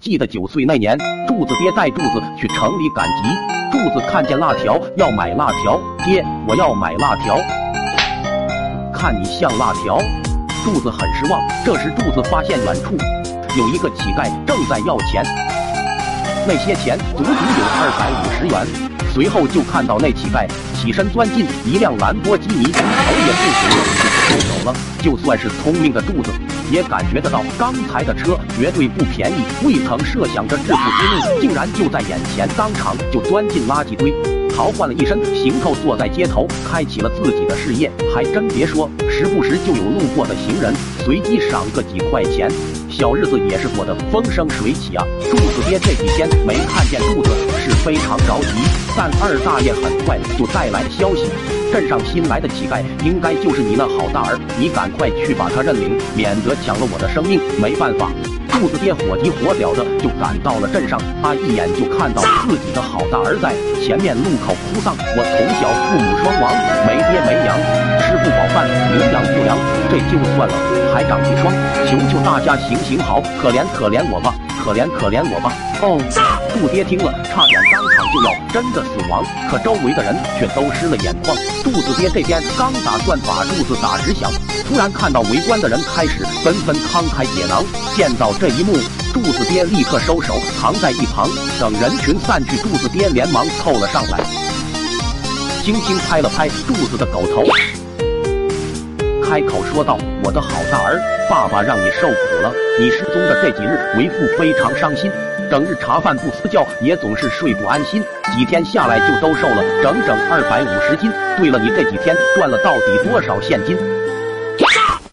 记得九岁那年，柱子爹带柱子去城里赶集，柱子看见辣条要买辣条，爹我要买辣条，看你像辣条，柱子很失望。这时柱子发现远处有一个乞丐正在要钱，那些钱足足有二百五十元。随后就看到那乞丐起身钻进一辆兰博基尼，头也不回就走了。就算是聪明的柱子。也感觉得到，刚才的车绝对不便宜，未曾设想这致富之路竟然就在眼前，当场就钻进垃圾堆，淘换了一身行头，坐在街头开启了自己的事业。还真别说，时不时就有路过的行人随机赏个几块钱，小日子也是过得风生水起啊！柱子爹这几天没看见柱子是非常着急，但二大爷很快就带来了消息。镇上新来的乞丐应该就是你那好大儿，你赶快去把他认领，免得抢了我的生命。没办法，柱子爹火急火燎的就赶到了镇上，他一眼就看到自己的好大儿在前面路口哭丧。我从小父母双亡，没爹没娘，吃不饱饭，营养不良，这就算了，还长一双，求求大家行行好，可怜可怜我吧，可怜可怜我吧。哦，柱爹听了，差点就要真的死亡，可周围的人却都湿了眼眶。柱子爹这边刚打算把柱子打直响，突然看到围观的人开始纷纷慷慨解囊。见到这一幕，柱子爹立刻收手，藏在一旁。等人群散去，柱子爹连忙凑了上来，轻轻拍了拍柱子的狗头，开口说道：“我的好大儿，爸爸让你受苦了。你失踪的这几日，为父非常伤心。”整日茶饭不思觉，也总是睡不安心。几天下来就都瘦了整整二百五十斤。对了，你这几天赚了到底多少现金？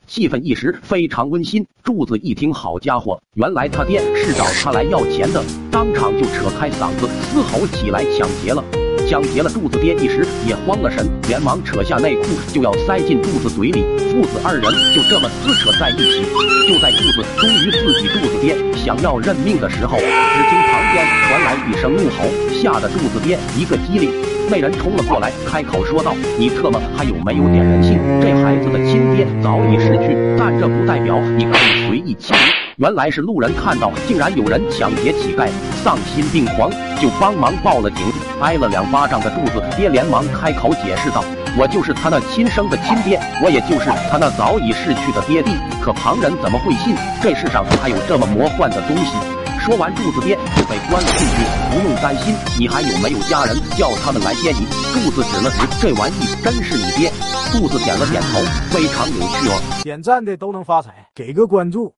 气氛一时非常温馨。柱子一听，好家伙，原来他爹是找他来要钱的，当场就扯开嗓子嘶吼起来抢劫了。抢劫了！柱子爹一时也慌了神，连忙扯下内裤就要塞进柱子嘴里。父子二人就这么撕扯在一起。就在柱子终于自己柱子爹想要认命的时候，只听旁边传来一声怒吼，吓得柱子爹一个机灵。那人冲了过来，开口说道：“你特么还有没有点人性？这孩子的亲爹早已逝去，但这不代表你可以随意欺凌。”原来是路人看到，竟然有人抢劫乞丐，丧心病狂，就帮忙报了警。挨了两巴掌的柱子爹连忙开口解释道：“我就是他那亲生的亲爹，我也就是他那早已逝去的爹地。可旁人怎么会信？这世上还有这么魔幻的东西？”说完，柱子爹就被关了进去。不用担心，你还有没有家人？叫他们来接你。柱子指了指，这玩意真是你爹。柱子点了点头，非常有趣哦。点赞的都能发财，给个关注。